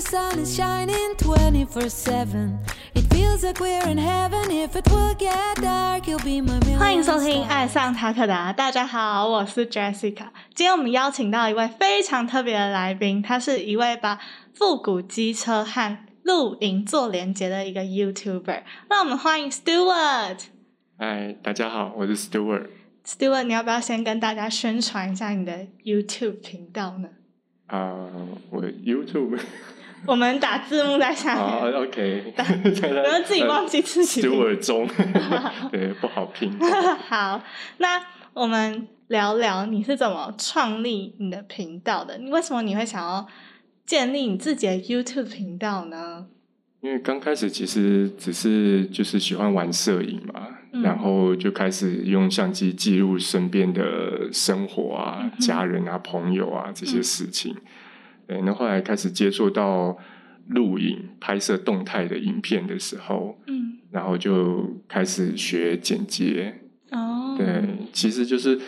the sun is shining 24 7. It feels like we're in heaven. If it will get dark, you'll be my million 欢迎收听《爱上塔克达》，大家好，我是 Jessica。今天我们邀请到一位非常特别的来宾，他是一位把复古机车和露营做连接的一个 YouTuber。让我们欢迎 Stewart。嗨，大家好，我是 Stewart。Stewart，你要不要先跟大家宣传一下你的 YouTube 频道呢？啊、我 YouTube 我们打字幕在下啊面，，OK，不要 自己忘记自己的 Stewart 中，对，不好拼。好，那我们聊聊你是怎么创立你的频道的？你为什么你会想要建立你自己的 YouTube 频道呢？因为刚开始其实只是就是喜欢玩摄影嘛，嗯然后就开始用相机记录身边的生活啊、嗯家人啊、朋友啊这些事情。对，那后来开始接触到录影、拍摄动态的影片的时候，嗯，然后就开始学剪接。哦，对，其实就是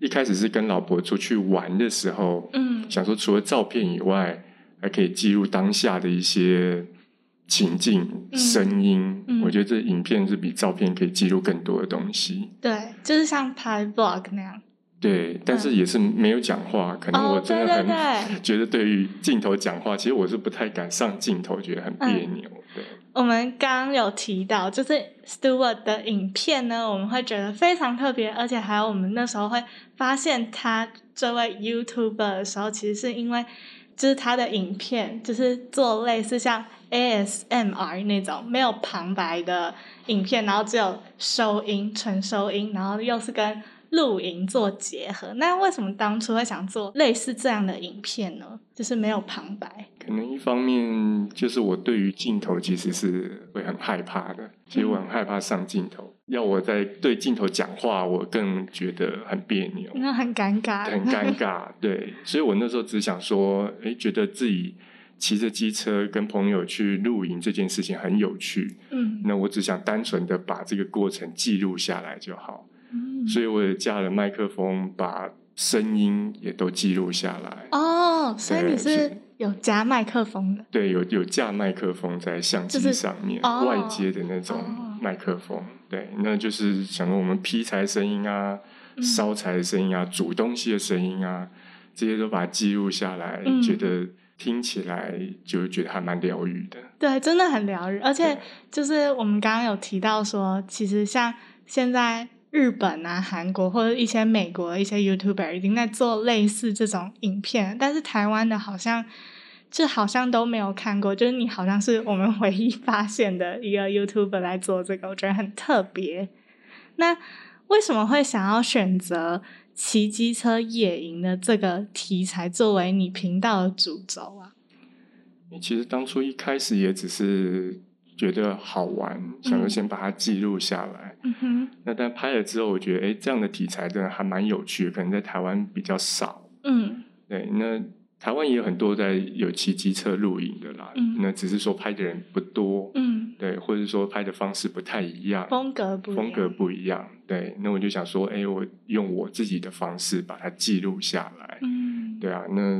一开始是跟老婆出去玩的时候，嗯想说除了照片以外，还可以记录当下的一些情境、嗯声音。嗯我觉得这影片是比照片可以记录更多的东西。对，就是像拍 Vlog 那样。对，但是也是没有讲话，可能哦我真的对很、觉得对于镜头讲话，其实我是不太敢上镜头，觉得很别嗯。扭。对，我们刚刚有提到，就是 Stewart 的影片呢，我们会觉得非常特别，而且还有我们那时候会发现他这位 YouTuber 的时候，其实是因为就是他的影片就是做类似像 ASMR 那种没有旁白的影片，然后只有收音纯收音，然后又是跟露营做结合。那为什么当初会想做类似这样的影片呢？就是没有旁白。可能一方面就是我对于镜头其实是会很害怕的，其实我很害怕上镜头，要我在对镜头讲话，我更觉得很别扭，那很尴尬，很尴尬。对，所以我那时候只想说，诶，觉得自己骑着机车跟朋友去露营这件事情很有趣，嗯那我只想单纯的把这个过程记录下来就好，嗯所以我也架了麦克风，把声音也都记录下来。哦，所以你是是有加麦克风的，对，有有架麦克风在相机就是上面，哦外接的那种哦麦克风。对，那就是想说我们劈柴声音啊、嗯烧柴的声音啊、煮东西的声音啊，这些都把它记录下来，嗯觉得听起来就觉得还蛮疗愈的。对，真的很疗愈。而且就是我们刚刚有提到说，其实像现在日本啊、韩国或者一些美国的一些 YouTuber 已经在做类似这种影片，但是台湾的好像就好像都没有看过，就是你好像是我们唯一发现的一个 YouTuber 来做这个，我觉得很特别。那为什么会想要选择骑机车野营的这个题材作为你频道的主轴啊？因为其实当初一开始也只是觉得好玩，想说嗯先把它记录下来。嗯哼，那但拍了之后，我觉得哎，诶这样的题材真的还蛮有趣的，可能在台湾比较少。嗯。对，那台湾也有很多在有骑机车露营的啦，嗯。那只是说拍的人不多，嗯，对，或者说拍的方式不太一样，风格不一样。风格不一样，对，那我就想说，哎，我用我自己的方式把它记录下来，嗯，对啊，那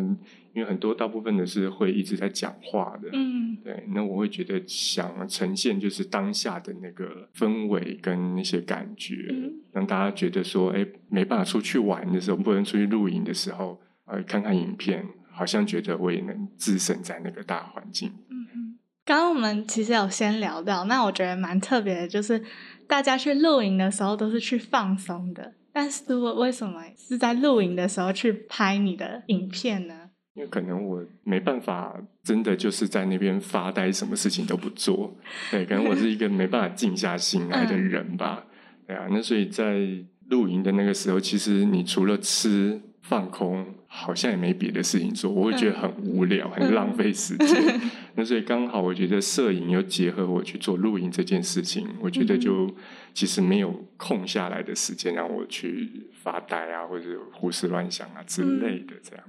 因为很多大部分的是会一直在讲话的，嗯对，那我会觉得想呈现就是当下的那个氛围跟那些感觉，嗯让大家觉得说，哎，没办法出去玩的时候，不能出去露营的时候，呃，看看影片，好像觉得我也能置身在那个大环境。嗯嗯。刚刚我们其实有先聊到，那我觉得蛮特别的，就是大家去露营的时候都是去放松的，但是我为什么是在露营的时候去拍你的影片呢？因为可能我没办法，真的就是在那边发呆，什么事情都不做。对，可能我是一个没办法静下心来的人吧。对啊，那所以在露营的那个时候，其实你除了吃放空，好像也没别的事情做，我会觉得很无聊，很浪费时间。那所以刚好我觉得摄影又结合我去做露营这件事情，我觉得就其实没有空下来的时间让我去发呆啊，或者胡思乱想啊之类的这样。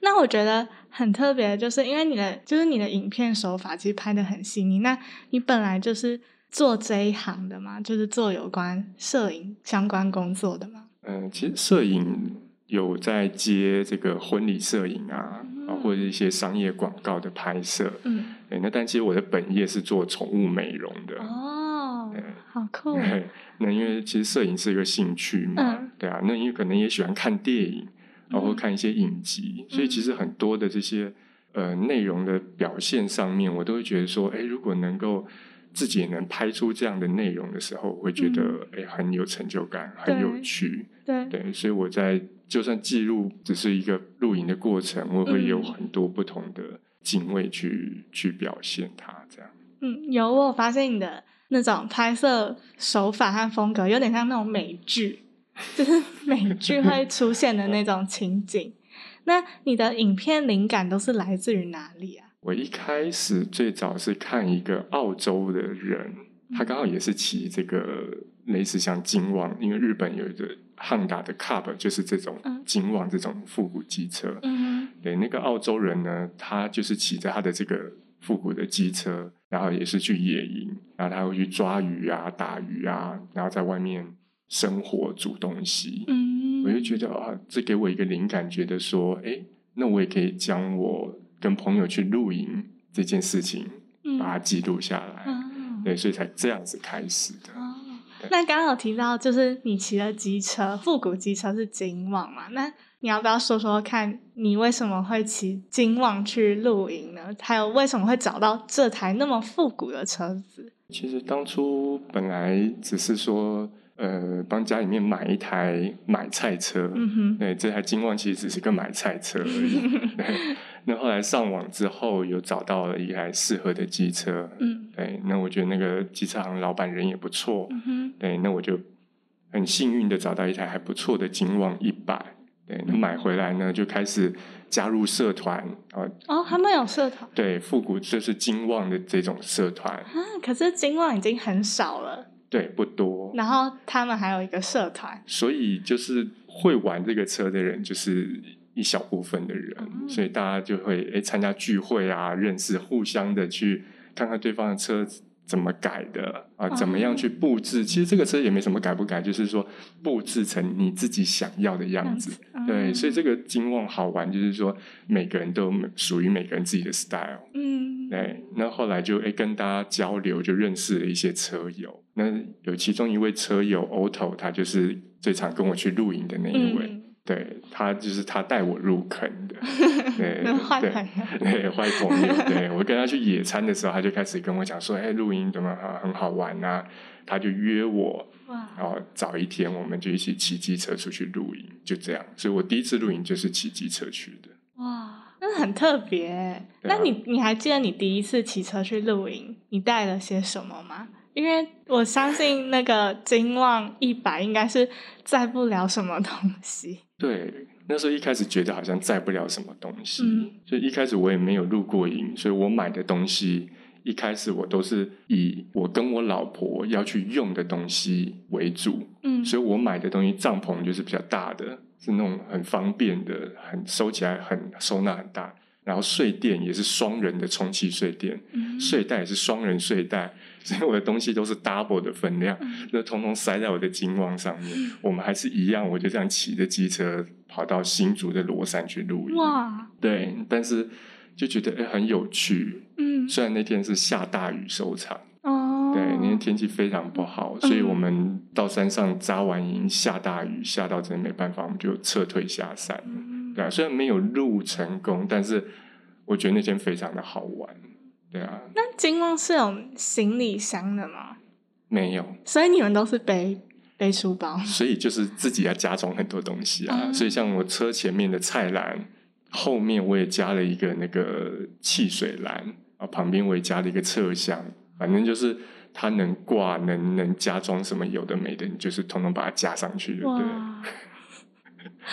那我觉得很特别，就是因为你的就是你的影片手法其实拍的很细腻。那你本来就是做这一行的嘛，就是做有关摄影相关工作的嘛。嗯，其实摄影有在接这个婚礼摄影啊，啊，或者一些商业广告的拍摄。嗯，对，那但其实我的本业是做宠物美容的。哦，好酷。对，那因为其实摄影是一个兴趣嘛，嗯对啊，那因为可能也喜欢看电影，然后嗯。看一些影集，所以其实很多的这些呃内容的表现上面，我都会觉得说，哎，如果能够自己也能拍出这样的内容的时候，我会觉得哎、很有成就感，很有趣，对，对，所以我在就算记录只是一个录影的过程，我会有嗯。很多不同的敬畏去去表现它，这样。嗯，有我有发现你的那种拍摄手法和风格，有点像那种美剧，就是美剧会出现的那种情景。那你的影片灵感都是来自于哪里啊？我一开始最早是看一个澳洲的人，他刚好也是骑这个类似像金网，因为日本有一个汉达的 Cup，就是这种嗯金旺这种复古机车。嗯对，那个澳洲人呢，他就是骑着他的这个复古的机车，然后也是去野营，然后他会去抓鱼啊、打鱼啊，然后在外面生活煮东西。嗯，我就觉得啊，这给我一个灵感，觉得说，哎，那我也可以将我跟朋友去露营这件事情，嗯把它记录下来。嗯对，所以才这样子开始的。哦，那刚刚有提到，就是你骑的机车，复古机车是金旺嘛？那你要不要说说看，你为什么会骑金旺去露营呢？还有为什么会找到这台那么复古的车子？其实当初本来只是说，呃，帮家里面买一台买菜车。嗯哼，对，这台金旺其实只是个买菜车而已。对，那后来上网之后，有找到了一台适合的机车。嗯对，那我觉得那个机车行老板人也不错。嗯哼，对，那我就很幸运的找到一台还不错的金旺一百。对，那买回来呢，就开始加入社团啊，哦，他们有社团对，复古就是金旺的这种社团，啊，可是金旺已经很少了，对，不多，然后他们还有一个社团，所以就是会玩这个车的人，就是一小部分的人，哦。所以大家就会诶参加聚会啊，认识，互相的去看看对方的车怎么改的啊，怎么样去布置。其实这个车也没什么改不改，就是说布置成你自己想要的样子。对，所以这个金旺好玩，就是说每个人都有属于每个人自己的 style。嗯，对，那后来就诶跟大家交流，就认识了一些车友。那有其中一位车友 Otto，他就是最常跟我去露营的那一位。嗯，对他就是他带我入坑的，对对朋友，对坏朋友。对我跟他去野餐的时候，他就开始跟我讲说：“哎，露营怎么啊很好玩啊？”他就约我，然后找一天我们就一起骑机车出去露营，就这样。所以我第一次露营就是骑机车去的。哇，那很特别那你你还记得你第一次骑车去露营，你带了些什么吗？因为我相信那个金旺一百应该是载不了什么东西。对，那时候一开始觉得好像载不了什么东西，嗯。所以一开始我也没有露过营，所以我买的东西一开始我都是以我跟我老婆要去用的东西为主，嗯。所以我买的东西帐篷就是比较大的，是那种很方便的，很收起来很收纳很大。然后睡垫也是双人的充气睡垫，嗯。睡袋也是双人睡袋，所以我的东西都是 double 的分量，嗯就通通塞在我的金旺上面。我们还是一样，我就这样骑着机车跑到新竹的罗山去露营。哇，对，但是就觉得诶很有趣。嗯虽然那天是下大雨收场，哦，对，那天天气非常不好，所以我们到山上扎完营，下大雨，下到真的没办法，我们就撤退下山。嗯对啊，虽然没有录成功，但是我觉得那天非常的好玩。对啊，那金旺是有行李箱的吗？没有，所以你们都是背背书包？所以就是自己要加装很多东西啊。哦所以像我车前面的菜篮，后面我也加了一个那个汽水篮啊，旁边我也加了一个侧箱，反正就是它能挂、能能加装什么有的没的，你就是通通把它加上去，对不对？哇，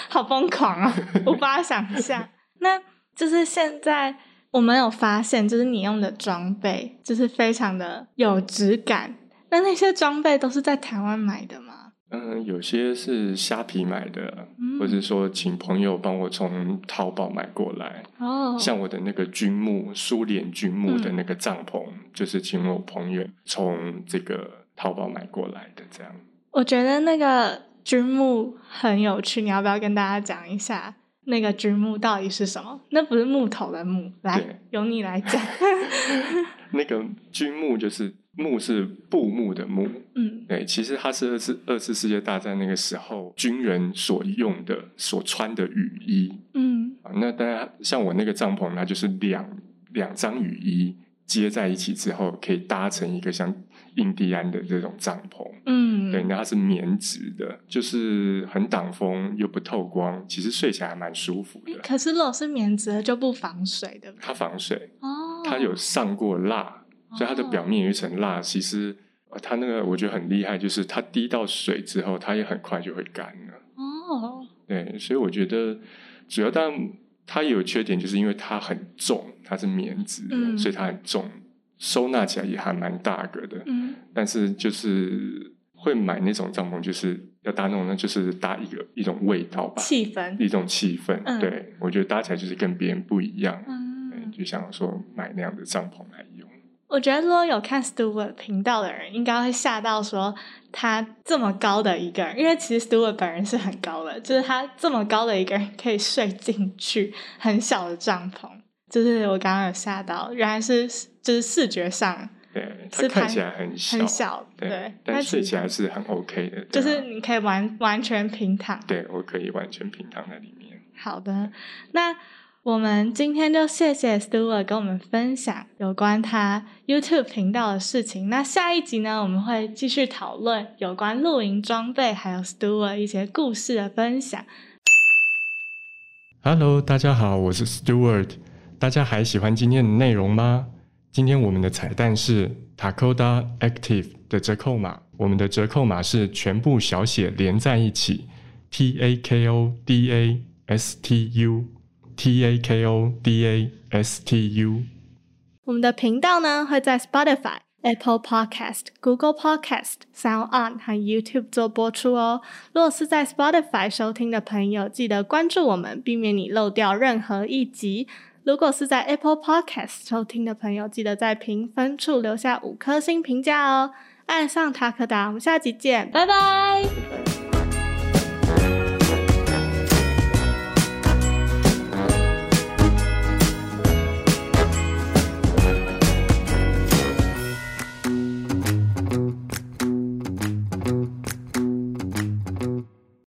好疯狂啊！无法想象。那就是现在我们有发现，就是你用的装备就是非常的有质感。那那些装备都是在台湾买的吗？嗯，有些是虾皮买的，嗯或者说请朋友帮我从淘宝买过来。哦，像我的那个军木苏联军木的嗯那个帐篷，就是请我朋友从这个淘宝买过来的，这样。我觉得那个军木很有趣，你要不要跟大家讲一下？那个君木到底是什么？那不是木头的木，来由你来讲。那个军木就是木是布木的木，嗯对，其实它是二次二次世界大战那个时候军人所用的、所穿的雨衣嗯啊。那当然，像我那个帐篷，它就是两两张雨衣接在一起之后，可以搭成一个像印第安的这种帐篷。嗯，对，那它是棉质的，就是很挡风又不透光，其实睡起来还蛮舒服的。可是如果是棉质的就不防水，对不对？它防水，哦，它有上过蜡，所以它的表面有一层蜡。其实呃它那个我觉得很厉害，就是它滴到水之后，它也很快就会干了。哦，对，所以我觉得主要但它也有缺点，就是因为它很重，它是棉质的，嗯所以它很重，收纳起来也还蛮大个的。嗯但是就是会买那种帐篷，就是要搭那种，那就是搭一个一种味道吧，气氛，一种气氛。嗯对我觉得搭起来就是跟别人不一样。嗯，就想说买那样的帐篷来用。我觉得如果有看 Stewart 频道的人，应该会吓到说他这么高的一个人，因为其实 Stewart 本人是很高的，就是他这么高的一个人可以睡进去很小的帐篷，就是我刚刚有吓到，原来是就是视觉上对，它看起来很小，很小，对，对，但睡起来是很 OK 的。就是你可以完完全平躺。对我可以完全平躺在里面。好的，那我们今天就谢谢 Stewart 跟我们分享有关他 YouTube 频道的事情。那下一集呢，我们会继续讨论有关露营装备还有 Stewart 一些故事的分享。Hello，大家好，我是 Stewart。大家还喜欢今天的内容吗？今天我们的彩蛋是 Takoda Active 的折扣码，我们的折扣码是全部小写连在一起，T A K O D A S T U T A K O D A S T U。我们的频道呢会在 Spotify、Apple Podcast、Google Podcast、Sound On 和 YouTube 做播出哦。若是在 Spotify 收听的朋友，记得关注我们，避免你漏掉任何一集。如果是在 Apple Podcast 收听的朋友，记得在评分处留下五颗星评价哦。爱上塔克达，我们下集见，拜拜。